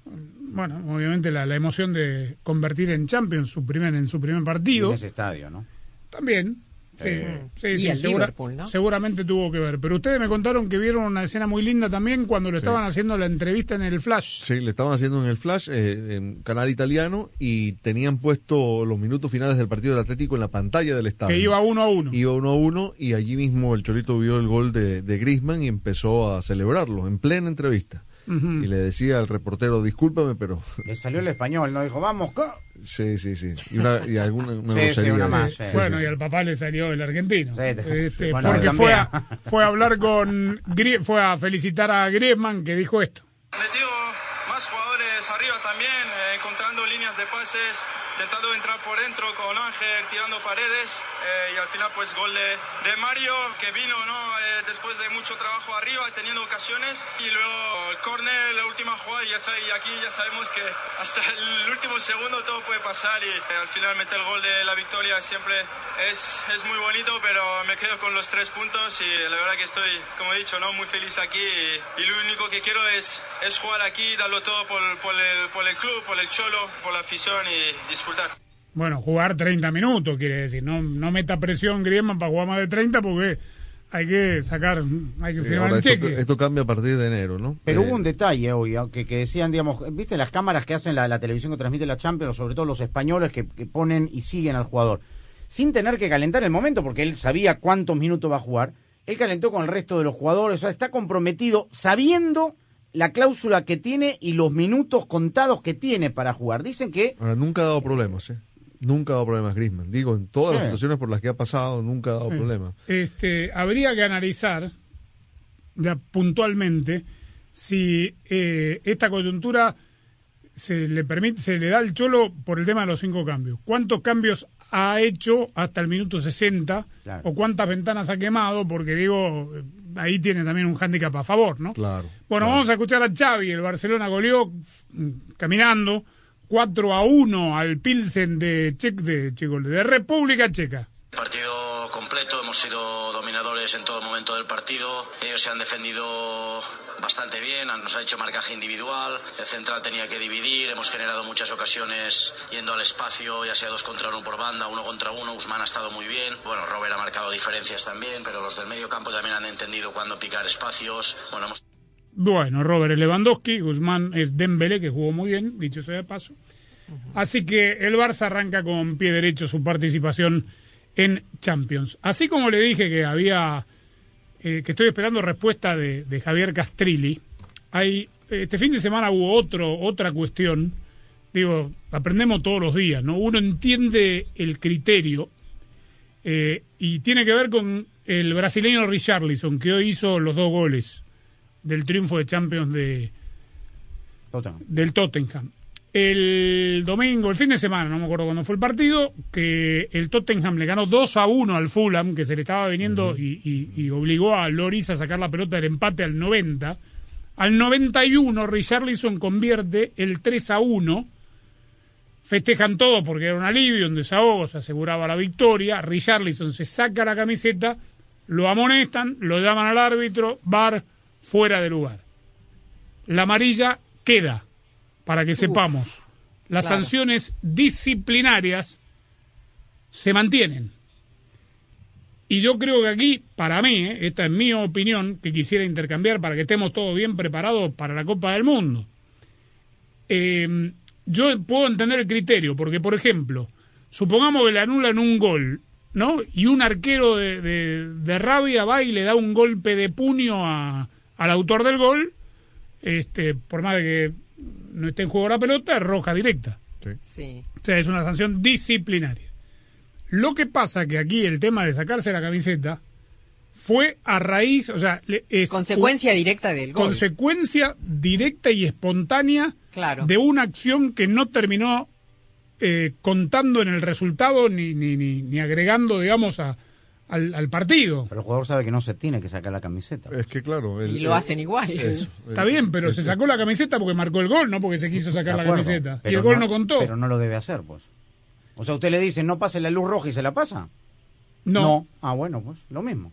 Bueno, obviamente la, la emoción de convertir en Champions su primer, en su primer partido. En ese estadio, ¿no? También. Sí, Eh, sí, y sí, el segura- Liverpool, ¿no? seguramente tuvo que ver. Pero ustedes me contaron que vieron una escena muy linda también cuando le estaban haciendo la entrevista en el Flash. Sí, le estaban haciendo en el Flash, eh, en canal italiano, y tenían puesto los minutos finales del partido del Atlético en la pantalla del estadio. Que iba uno a uno. Iba uno a uno, y allí mismo el Chorito vio el gol de, de Griezmann y empezó a celebrarlo en plena entrevista. Ujú. Y le decía al reportero, discúlpame, pero... Le salió el español, ¿no? Dijo, vamos, co-". Sí, sí, sí. Y, una, y alguna una Sí, sí, una más, sí. bueno, y al papá le salió el argentino. Sí, te- Este, bueno, porque fue a, fue a hablar con. Fue a felicitar a Griezmann que dijo esto. Metió más jugadores arriba también, eh, encontrando líneas de pases, intentando entrar por dentro con Ángel, tirando paredes eh, y al final pues gol de, de Mario que vino ¿no? Eh, después de mucho trabajo arriba, teniendo ocasiones y luego el córner, la última jugada y, ya sa- y aquí ya sabemos que hasta el último segundo todo puede pasar y eh, al final meter el gol de la victoria siempre es, es muy bonito pero me quedo con los tres puntos y la verdad que estoy, como he dicho, ¿no? muy feliz aquí y, y lo único que quiero es, es jugar aquí, darlo todo por, por el, por el club, por el cholo, por la afición y disfrutar. Bueno, jugar 30 minutos, quiere decir. No, no meta presión Griezmann para jugar más de 30 porque hay que sacar. Hay que Sí, firmar el esto, cheque. esto cambia a partir de enero, ¿no? Pero Eh, hubo un detalle hoy, aunque que decían, digamos, viste las cámaras que hacen la, la televisión que transmite la Champions, sobre todo los españoles que, que ponen y siguen al jugador, sin tener que calentar el momento, porque él sabía cuántos minutos va a jugar, él calentó con el resto de los jugadores, o sea, está comprometido sabiendo la cláusula que tiene y los minutos contados que tiene para jugar. Dicen que Ahora, nunca ha dado problemas, ¿eh? Nunca ha dado problemas Griezmann. Digo, en todas Sí. las situaciones por las que ha pasado, nunca ha dado Sí. problemas. Este, habría que analizar ya puntualmente si eh, esta coyuntura se le permite, se le da al Cholo por el tema de los cinco cambios. ¿Cuántos cambios ha hecho hasta el minuto 60 Claro. o cuántas ventanas ha quemado? Porque digo, ahí tiene también un hándicap a favor, ¿no? Claro. Bueno, vamos a escuchar a Xavi. El Barcelona goleó mm, caminando 4 a 1 al Pilsen de, Che- de, Che- de República Checa. Partido completo, hemos sido en todo momento del partido. Ellos se han defendido bastante bien, nos ha hecho marcaje individual. El central tenía que dividir, hemos generado muchas ocasiones yendo al espacio, ya sea dos contra uno por banda, uno contra uno. Usman ha estado muy bien. Bueno, Robert ha marcado diferencias también, pero los del medio campo también han entendido cuándo picar espacios. Bueno, hemos Bueno, Robert es Lewandowski, Guzmán es Dembélé, que jugó muy bien, dicho sea de paso. Así que el Barça arranca con pie derecho su participación en Champions. Así como le dije que había, eh, que estoy esperando respuesta de, de Javier Castrilli, hay, este fin de semana hubo otro, otra cuestión digo, aprendemos todos los días, ¿no? Uno entiende el criterio eh, y tiene que ver con el brasileño Richarlison, que hoy hizo los dos goles del triunfo de Champions de, del Tottenham. El domingo, el fin de semana, no me acuerdo cuándo fue el partido, que el Tottenham le ganó 2 a 1 al Fulham, que se le estaba viniendo y, y- y obligó a Loris a sacar la pelota del empate al 90. Al 91, Richarlison convierte el 3 a 1. Festejan todo porque era un alivio, un desahogo, se aseguraba la victoria. Richarlison se saca la camiseta, lo amonestan, lo llaman al árbitro, bar fuera de lugar. La amarilla queda, para que sepamos. Las claro. sanciones disciplinarias se mantienen. Y yo creo que aquí, para mí, eh, esta es mi opinión, que quisiera intercambiar para que estemos todos bien preparados para la Copa del Mundo. Eh, yo puedo entender el criterio, porque, por ejemplo, supongamos que le anulan un gol, ¿no? Y un arquero de, de- de rabia va y le da un golpe de puño a- al autor del gol, este, por más de que no esté en juego la pelota, es roja directa. Sí. O sea, es una sanción disciplinaria. Lo que pasa que aquí el tema de sacarse la camiseta fue a raíz, o sea, le- es Consecuencia un- directa del gol. consecuencia directa y espontánea Claro. de una acción que no terminó eh, contando en el resultado ni, ni, ni, ni agregando, digamos, a, al, al partido. Pero el jugador sabe que no se tiene que sacar la camiseta. Es que claro. el- Y lo el- hacen igual. eso, Está bien, pero el- se sacó la camiseta porque marcó el gol, no porque se quiso sacar la camiseta. Y pero el gol no, contó. Pero no lo debe hacer, pues. O sea, usted le dice, no pase la luz roja y se la pasa. no, Ah, bueno, pues lo mismo.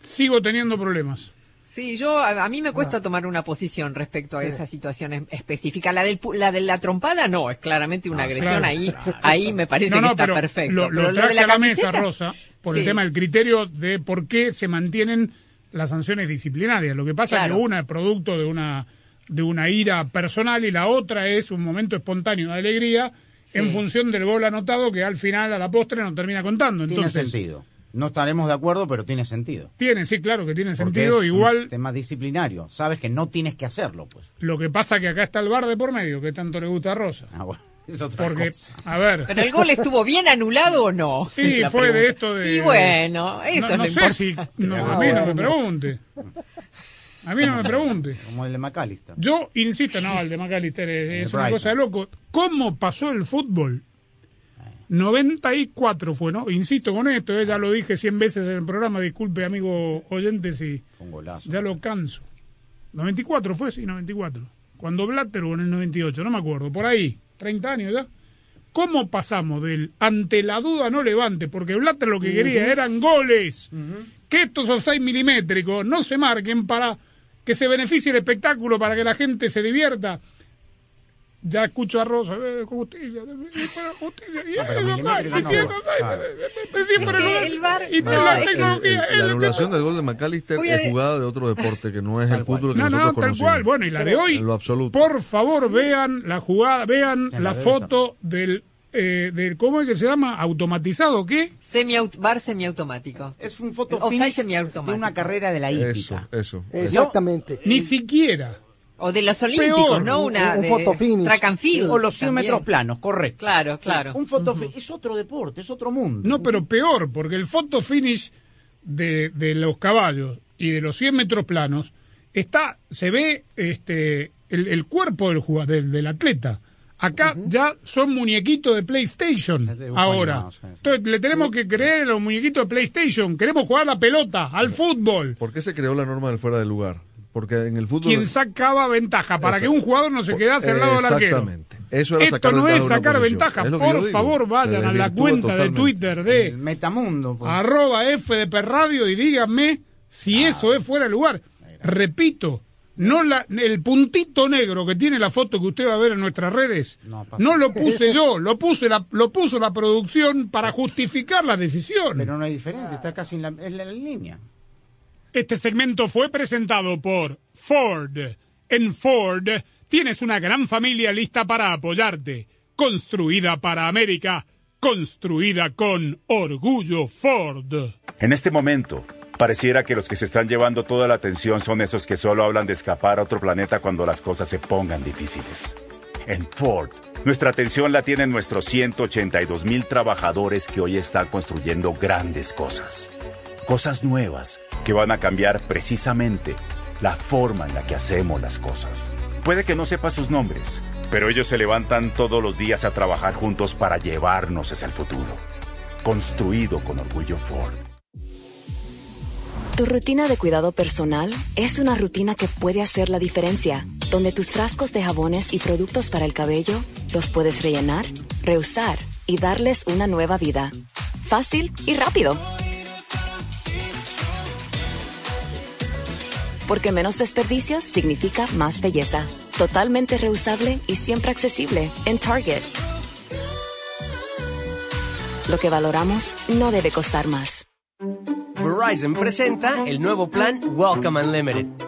sigo teniendo problemas. Sí, yo a, a mí me Ah. cuesta tomar una posición respecto a esa situación es- específica. La del pu- la de la trompada no, es claramente una Ah, agresión claro. ahí ahí me parece No, no, que está pero perfecto. Lo, Pero lo de traje la a la mesa, Rosa, por sí. el tema del criterio de por qué se mantienen las sanciones disciplinarias. Lo que pasa es que una es producto de una de una ira personal y la otra es un momento espontáneo de alegría Sí. en función del gol anotado que al final, a la postre, no termina contando. Tiene Entonces, sentido. No estaremos de acuerdo, pero tiene sentido. tiene, sí, claro que tiene Porque sentido. es un Igual, tema disciplinario. Sabes que no tienes que hacerlo, pues. lo que pasa que acá está el bar de por medio, que tanto le gusta a Rosa. Ah, bueno, es otra Porque, cosa. a ver... Pero el gol estuvo bien anulado o no? Sí, fue de esto de... Y bueno, eso no, es lo sé si... no, Ah, a mí no me pregunte. A mí no me pregunte. Como el de McAllister. Yo insisto, no, el de McAllister es, es una cosa de loco. ¿Cómo pasó el fútbol? 94 fue, ¿no? Insisto con esto, eh, ya lo dije 100 veces en el programa, disculpe, amigo oyente, si Un golazo. ya lo canso. 94 fue, sí, 94. Cuando Blatter o en el 98, no me acuerdo, por ahí, 30 años ya. ¿Cómo pasamos del ante la duda no levante? Porque Blatter lo que quería eran goles. Que estos offside milimétricos no se marquen para que se beneficie el espectáculo, para que la gente se divierta. Ya escucho a Rosa, eh, justicia, eh, justicia, y eh, eh, eh, eh, no, la tecnología, el- la anulación del gol de McAllister es jugada de otro deporte que no es Tal el fútbol que No, nosotros no, tal conocemos. cual. Bueno, y la de hoy, En lo absoluto. por favor, vean la jugada, vean En la foto del, eh, del, ¿cómo es que se llama? ¿Automatizado qué? Semiaut- bar semiautomático. Es un foto de una carrera de la Eso, hípica. eso. Exactamente. Ni siquiera. O de los olímpicos, Peor, ¿no? un- Una un de track and field. O los 100 también. metros planos, correcto. Claro, claro. Un foto es otro deporte, es otro mundo. No, pero peor, porque el photo finish de, de los caballos y de los 100 metros planos está, se ve este el, el cuerpo del jugador, del, del atleta. Acá ya son muñequitos de PlayStation ahora. animados, sí, sí. Entonces le tenemos que creer a los muñequitos de PlayStation. Queremos jugar la pelota, al fútbol. ¿Por qué se creó la norma del fuera del lugar? Porque en el fútbol... Quien sacaba ventaja para que un jugador no se quedase al lado del arquero. Exactamente. Eso era Esto sacar no ventaja es sacar ventaja. Es Por favor, vayan a la cuenta de. Twitter El de metamundo. pues. arroba FDP Radio y díganme si Ah. eso es fuera de lugar. Repito, no la, el puntito negro que tiene la foto que usted va a ver en nuestras redes, No, lo puse yo, lo puse la, lo puso la producción para justificar la decisión. Pero no hay diferencia, está casi en la, en la línea. Este segmento fue presentado por Ford. En Ford tienes una gran familia lista para apoyarte. Construida para América. Construida con orgullo Ford. En este momento, pareciera que los que se están llevando toda la atención son esos que solo hablan de escapar a otro planeta cuando las cosas se pongan difíciles. En Ford, nuestra atención la tienen nuestros 182 mil trabajadores que hoy están construyendo grandes cosas. Cosas nuevas que van a cambiar precisamente la forma en la que hacemos las cosas. Puede que no sepa sus nombres, pero ellos se levantan todos los días a trabajar juntos para llevarnos hacia el futuro. Construido con orgullo Ford. Tu rutina de cuidado personal es una rutina que puede hacer la diferencia, donde tus frascos de jabones y productos para el cabello los puedes rellenar, reusar y darles una nueva vida. Fácil y rápido. Porque menos desperdicios significa más belleza. Totalmente reusable y siempre accesible en Target. Lo que valoramos no debe costar más. Verizon presenta el nuevo plan Welcome Unlimited.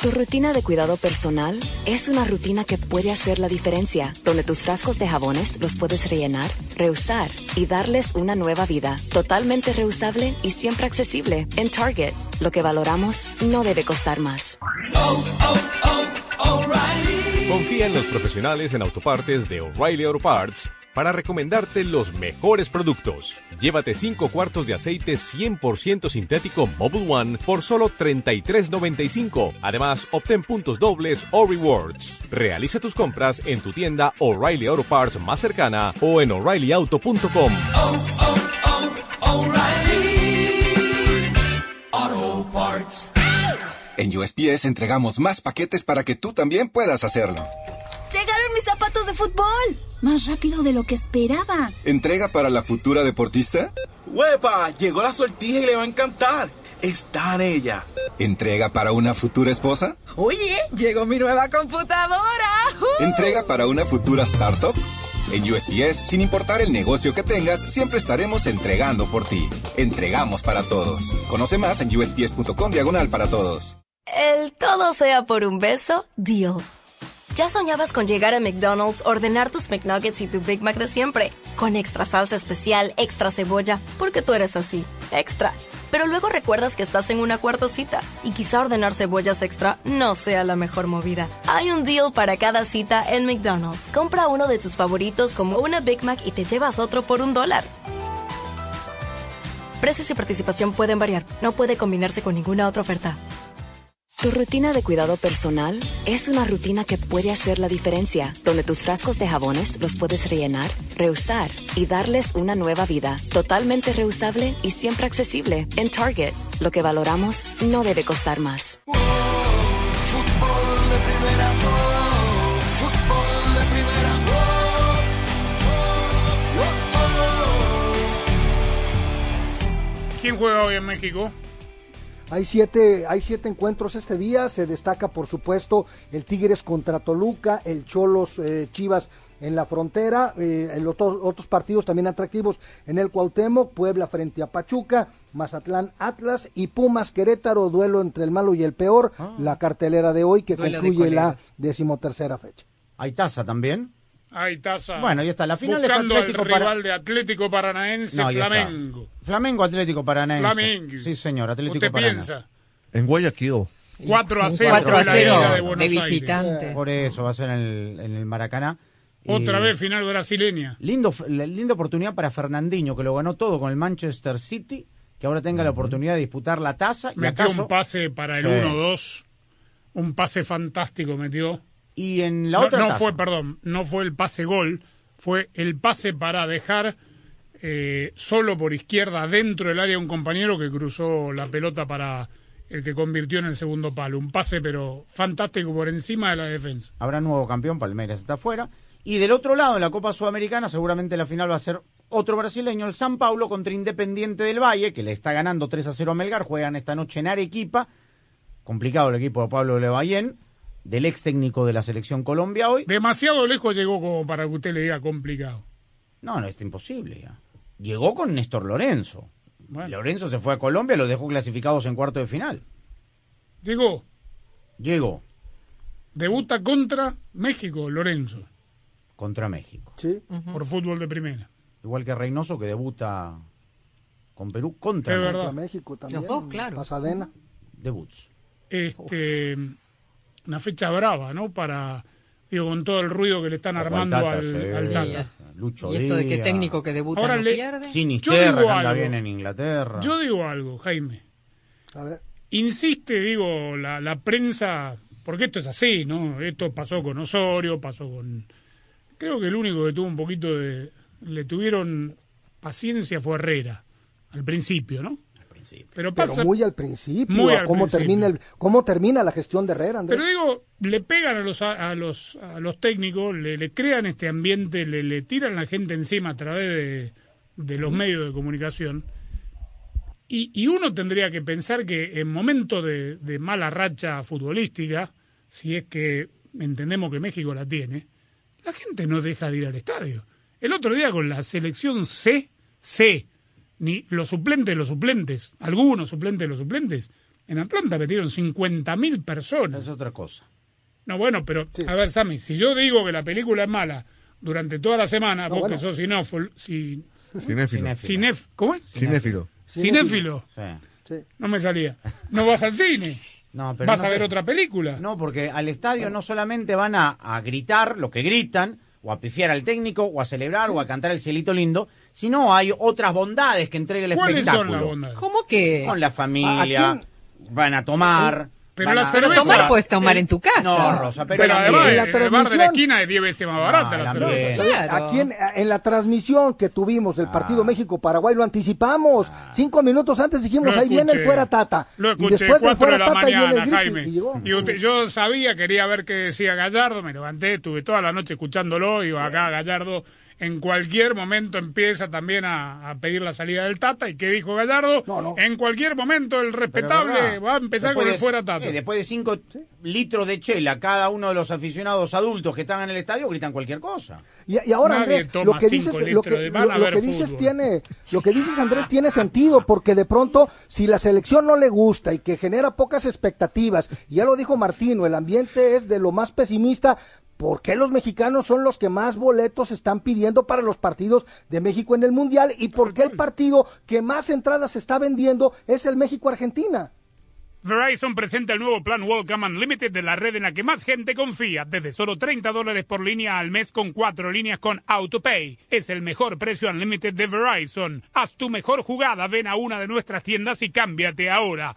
Tu rutina de cuidado personal es una rutina que puede hacer la diferencia, donde tus frascos de jabones los puedes rellenar, reusar y darles una nueva vida. Totalmente reusable y siempre accesible en Target. Lo que valoramos no debe costar más. Confía en los profesionales en autopartes de O'Reilly Auto Parts para recomendarte los mejores productos. Llévate 5 cuartos de aceite 100% sintético Mobile One por solo $33.95. Además, obtén puntos dobles o rewards. Realiza tus compras en tu tienda O'Reilly Auto Parts más cercana o en o'ReillyAuto.com. En USPS entregamos más paquetes para que tú también puedas hacerlo. ¡Llegaron mis zapatos de fútbol! Más rápido de lo que esperaba. ¿Entrega para la futura deportista? ¡Huepa! Llegó la sortija y le va a encantar. Está en ella. ¿Entrega para una futura esposa? Oye, llegó mi nueva computadora. ¡Uh! ¿Entrega para una futura startup? En USPS, sin importar el negocio que tengas, siempre estaremos entregando por ti. Entregamos para todos. Conoce más en usps.com diagonal para todos. El todo sea por un beso, deal. ¿Ya soñabas con llegar a McDonald's, ordenar tus McNuggets y tu Big Mac de siempre? Con extra salsa especial, extra cebolla, porque tú eres así, extra. Pero luego recuerdas que estás en una cuarta cita y quizá ordenar cebollas extra no sea la mejor movida. Hay un deal para cada cita en McDonald's. Compra uno de tus favoritos como una Big Mac y te llevas otro por un dólar. Precios y participación pueden variar. No puede combinarse con ninguna otra oferta. Tu rutina de cuidado personal es una rutina que puede hacer la diferencia, donde tus frascos de jabones los puedes rellenar, reusar y darles una nueva vida. Totalmente reusable y siempre accesible en Target. Lo que valoramos no debe costar más. ¿Quién juega hoy en México? Hay siete, hay siete encuentros este día. Se destaca, por supuesto, el Tigres contra Toluca, el Cholos eh, Chivas en la frontera, eh, en otros, otros partidos también atractivos en el Cuauhtémoc, Puebla frente a Pachuca, Mazatlán Atlas y Pumas Querétaro, duelo entre el malo y el peor, la cartelera de hoy que de concluye la decimotercera fecha. Hay taza también. Ahí taza. Bueno, ahí está. La final es Atlético al para- rival de Atlético Paranaense, No, ya está. Flamengo. Flamengo Atlético Paranaense. Flamengo. Sí, señor, Atlético ¿Usted Paranaense. piensa? En Guayaquil. 4 a 0. 4 a fue la 0 Liga de Buenos Aires. Por eso va a ser en el, en el Maracaná. Y Otra vez final brasileña. Lindo, linda oportunidad para Fernandinho, que lo ganó todo con el Manchester City, que ahora tenga la oportunidad de disputar la taza. Y Metió acaso, un pase para el Sí. 1-2. Un pase fantástico metió. Y en la no, otra no taza. fue, perdón, no fue el pase gol, fue el pase para dejar eh, solo por izquierda dentro del área un compañero que cruzó la pelota para el que convirtió en el segundo palo. Un pase pero fantástico por encima de la defensa. Habrá nuevo campeón, Palmeiras está afuera. Y del otro lado, en la Copa Sudamericana, seguramente la final va a ser otro brasileño, el San Paulo, contra Independiente del Valle, que le está ganando 3 a 0 a Melgar. Juegan esta noche en Arequipa. Complicado el equipo de Pablo Levallén, del ex técnico de la selección Colombia hoy. Demasiado lejos llegó como para que usted le diga complicado. No, no, es imposible ya. Llegó con Néstor Lorenzo. Lorenzo se fue a Colombia, lo dejó clasificados en cuarto de final. Llegó. Llegó. Debuta contra México, Lorenzo. Contra México. Sí. Por fútbol de primera. Igual que Reynoso que debuta con Perú contra México. Contra México también. Los dos, claro. Pasadena. Debuts. Este, una fecha brava, ¿no? Para, digo, con todo el ruido que le están armando Tata, al, sí. al Sí, Tata. Lucho Y esto de Díaz. técnico que debuta Ahora no le- pierde. Sinisterra, Yo digo que anda algo. bien en Inglaterra. Yo digo algo, Jaime. A ver. Insiste, digo, la, la prensa, porque esto es así, ¿no? Esto pasó con Osorio, pasó con... Creo que el único que tuvo un poquito de... Le tuvieron paciencia fue Herrera, al principio, ¿no? Pero pasa... Pero muy al principio, Muy a al cómo principio. termina el, cómo termina la gestión de Herrera, Andrés. Pero digo, le pegan a los a, los a los técnicos, le, le crean este ambiente, le, le tiran la gente encima a través de, de los medios de comunicación. Y, y uno tendría que pensar que en momentos de, de mala racha futbolística, si es que entendemos que México la tiene, la gente no deja de ir al estadio. El otro día con la selección C, C, ni los suplentes de los suplentes, algunos suplentes de los suplentes, en Atlanta metieron 50.000 personas. Es otra cosa. No, bueno, pero a ver, Sammy, si yo digo que la película es mala durante toda la semana, No, vos bueno. que sos sinófilo, si, Cinéfilo. cinef- ¿cómo es? Cinéfilo. Cinéfilo. Sí. No me salía. No vas al cine. No, pero vas no a ver sé. otra película. No, porque al estadio no solamente van a, a gritar lo que gritan, o a pifiar al técnico, o a celebrar, o a cantar el cielito lindo, sino hay otras bondades que entrega el ¿Cuáles son espectáculo. las bondades? ¿Cómo que? Con la ¿A familia, van a tomar. Pero la a- cerveza- tomar puedes tomar en tu casa. No, Rosa, pero, Pero, además, ambiente. la el bar de la transmisión- esquina es 10 veces más barata la ambiente. cerveza. Claro. Aquí en, en la transmisión que tuvimos del partido México-Paraguay lo anticipamos. Cinco minutos antes dijimos, Lo ahí viene el fuera Tata. Lo y escuché, después del 4 fuera de la Tata viene mañana, el grito Jaime. y llegó. Y usted- yo sabía, quería ver qué decía Gallardo, me levanté, estuve toda la noche escuchándolo, y acá Gallardo en cualquier momento empieza también a, a pedir la salida del Tata, y ¿qué dijo Gallardo? En cualquier momento el respetable verdad. va a empezar con el de- fuera Tata. eh, después de cinco litros de chela, cada uno de los aficionados adultos que están en el estadio gritan cualquier cosa. Y, y ahora Nadie Andrés, lo que dices, lo litros que, de- van lo- a lo ver que dices fútbol. tiene, lo que dices Andrés tiene sentido porque de pronto si la selección no le gusta y que genera pocas expectativas, ya lo dijo Martino, el ambiente es de lo más pesimista. ¿Por qué los mexicanos son los que más boletos están pidiendo para los partidos de México en el Mundial? ¿Y por qué el partido que más entradas está vendiendo es el México-Argentina? Verizon presenta el nuevo plan Welcome Unlimited de la red en la que más gente confía, desde solo 30 dólares por línea al mes con cuatro líneas con AutoPay. Es el mejor precio Unlimited de Verizon. Haz tu mejor jugada, ven a una de nuestras tiendas y cámbiate ahora.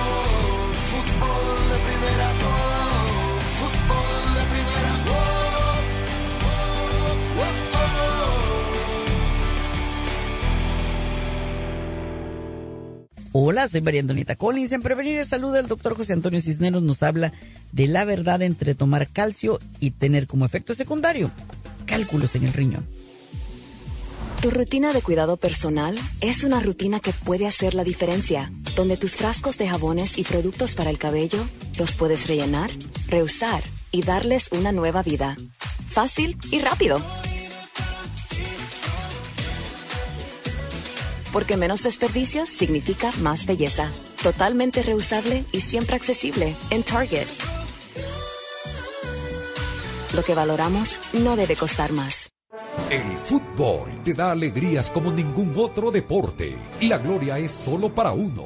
Hola, soy María Antonieta Collins. En Prevenir y Salud, el doctor José Antonio Cisneros nos habla de la verdad entre tomar calcio y tener como efecto secundario cálculos en el riñón. Tu rutina de cuidado personal es una rutina que puede hacer la diferencia, donde tus frascos de jabones y productos para el cabello los puedes rellenar, reusar y darles una nueva vida. Fácil y rápido. Porque menos desperdicios significa más belleza. Totalmente reusable y siempre accesible en Target. Lo que valoramos no debe costar más. El fútbol te da alegrías como ningún otro deporte. La gloria es solo para uno,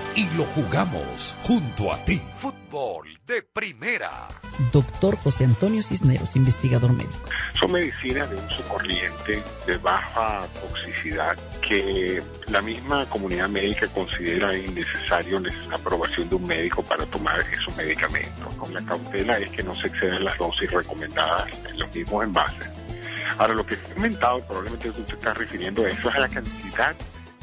y lo jugamos junto a ti. Fútbol de primera. Doctor José Antonio Cisneros, investigador médico. Son medicinas de uso corriente, de baja toxicidad, que la misma comunidad médica considera innecesario la aprobación de un médico para tomar esos medicamentos. Con la cautela es que no se excedan las dosis recomendadas en los mismos envases. Ahora, lo que he comentado, probablemente usted está refiriendo a eso, es a la cantidad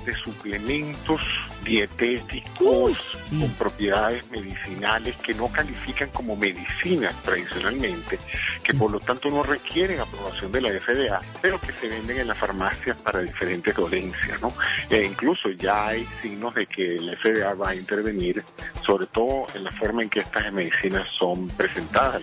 de suplementos dietéticos con propiedades medicinales que no califican como medicinas tradicionalmente, que por lo tanto no requieren aprobación de la FDA, pero que se venden en las farmacias para diferentes dolencias, ¿no? E incluso ya hay signos de que la FDA va a intervenir, sobre todo en la forma en que estas medicinas son presentadas.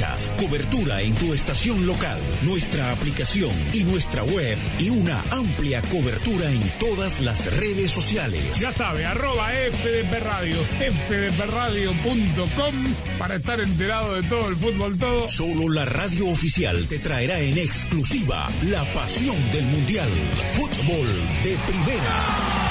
cobertura en tu estación local, nuestra aplicación y nuestra web y una amplia cobertura en todas las redes sociales. Ya sabe, arroba FDP Radio, fdpradio.com para estar enterado de todo el fútbol, todo. Solo la radio oficial te traerá en exclusiva la pasión del Mundial. Fútbol de primera.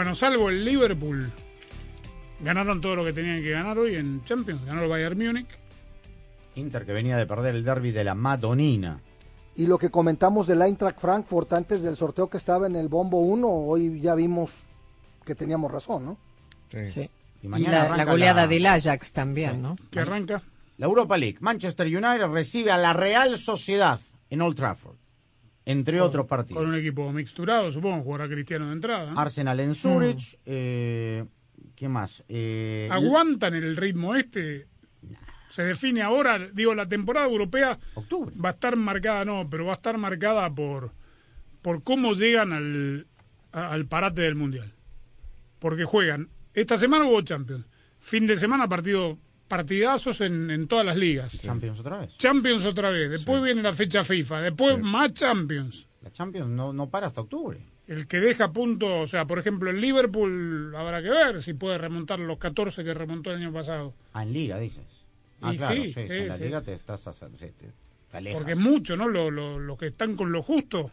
Bueno, salvo el Liverpool, ganaron todo lo que tenían que ganar hoy en Champions. Ganó el Bayern Múnich. Inter que venía de perder el derby de la Madonina. Y lo que comentamos del Eintracht Frankfurt antes del sorteo que estaba en el Bombo 1, hoy ya vimos que teníamos razón, ¿no? Sí. Y, mañana la, goleada del Ajax también, ¿no? Que arranca. La Europa League. Manchester United recibe a la Real Sociedad en Old Trafford entre otros partidos. Con un equipo mixturado, supongo, jugará Cristiano de entrada. Arsenal en Zurich, eh, ¿qué más? Eh, ¿Aguantan el ritmo este? Se define ahora, digo, la temporada europea Octubre. va a estar marcada, no, pero va a estar marcada por, por cómo llegan al, al parate del Mundial. Porque juegan, esta semana hubo Champions, fin de semana partido partidazos en, en todas las ligas. Champions otra vez. Champions otra vez. Después viene la fecha FIFA. Después más Champions. La Champions no, no para hasta octubre. El que deja punto, o sea, por ejemplo, el Liverpool habrá que ver si puede remontar los 14 que remontó el año pasado. Ah, en Liga, dices. Ah, claro, sí, en la Liga te estás Porque es mucho, ¿no? Los lo, lo que están con lo justo.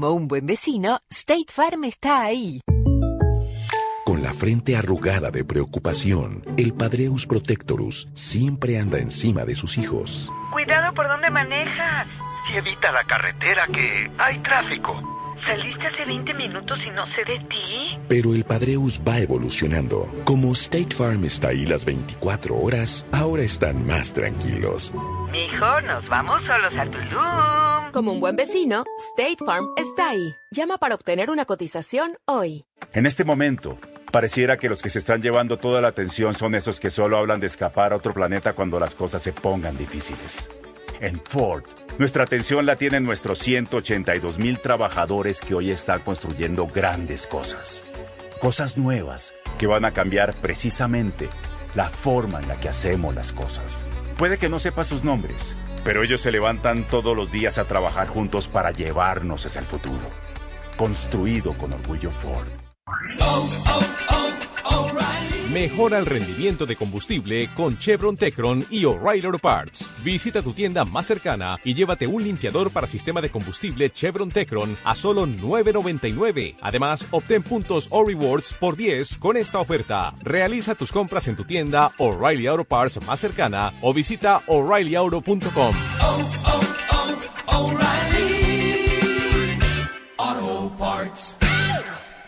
Un buen vecino, State Farm está ahí. Con la frente arrugada de preocupación, el Padreus Protectorus siempre anda encima de sus hijos. Cuidado por donde manejas. Y evita la carretera que hay tráfico. Saliste hace 20 minutos y no sé de ti. Pero el Padreus va evolucionando. Como State Farm está ahí las 24 horas, ahora están más tranquilos. Mijo, nos vamos solos a Tulum. Como un buen vecino, State Farm está ahí. Llama para obtener una cotización hoy. En este momento, pareciera que los que se están llevando toda la atención son esos que solo hablan de escapar a otro planeta cuando las cosas se pongan difíciles. En Ford, nuestra atención la tienen nuestros 182 mil trabajadores que hoy están construyendo grandes cosas. Cosas nuevas que van a cambiar precisamente la forma en la que hacemos las cosas. Puede que no sepa sus nombres, pero ellos se levantan todos los días a trabajar juntos para llevarnos hacia el futuro. Construido con orgullo Ford. Mejora el rendimiento de combustible con Chevron Tecron y O'Reilly Auto Parts. Visita tu tienda más cercana y llévate un limpiador para sistema de combustible Chevron Tecron a solo $9.99. Además, obtén puntos o rewards por 10 con esta oferta. Realiza tus compras en tu tienda O'Reilly Auto Parts más cercana o visita o'ReillyAuto.com. Auto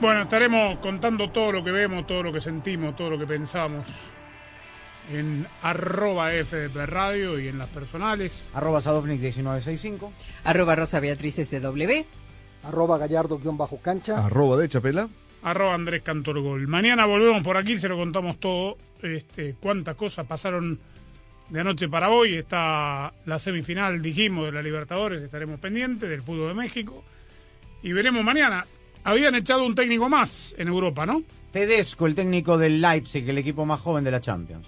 Bueno, estaremos contando todo lo que vemos, todo lo que sentimos, todo lo que pensamos en arroba FDP Radio y en las personales. Arroba Sadovnik 1965. Arroba Rosa Beatriz SW. Arroba Gallardo-cancha. Arroba de Chapela. Arroba Andrés Cantorgol. Mañana volvemos por aquí, se lo contamos todo. Este, cuántas cosas pasaron de anoche para hoy está la semifinal, dijimos, de la Libertadores, estaremos pendientes del fútbol de México. Y veremos mañana. Habían echado un técnico más en Europa, ¿no? Tedesco, el técnico del Leipzig, el equipo más joven de la Champions.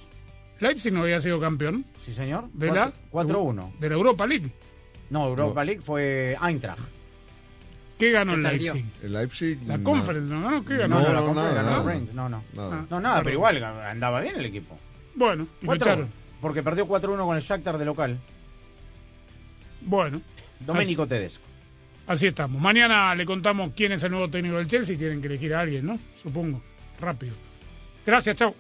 Leipzig no había sido campeón. Sí, señor. ¿De la? 4-1. De la Europa League. No, Europa League fue Eintracht. ¿Qué ganó el. Leipzig? El Leipzig. La no. Conference, ¿no? ¿no? ¿Qué ganó? No, no, No, la no, Conference nada, ganó nada. No, no. Nada. No, nada, pero igual andaba bien el equipo. Bueno, y lo 4-1, echaron. Porque perdió 4-1 con el Shakhtar de local. Bueno. Doménico Tedesco. Así estamos. Mañana le contamos quién es el nuevo técnico del Chelsea. Tienen que elegir a alguien, ¿no? Supongo. Rápido. Gracias, chao.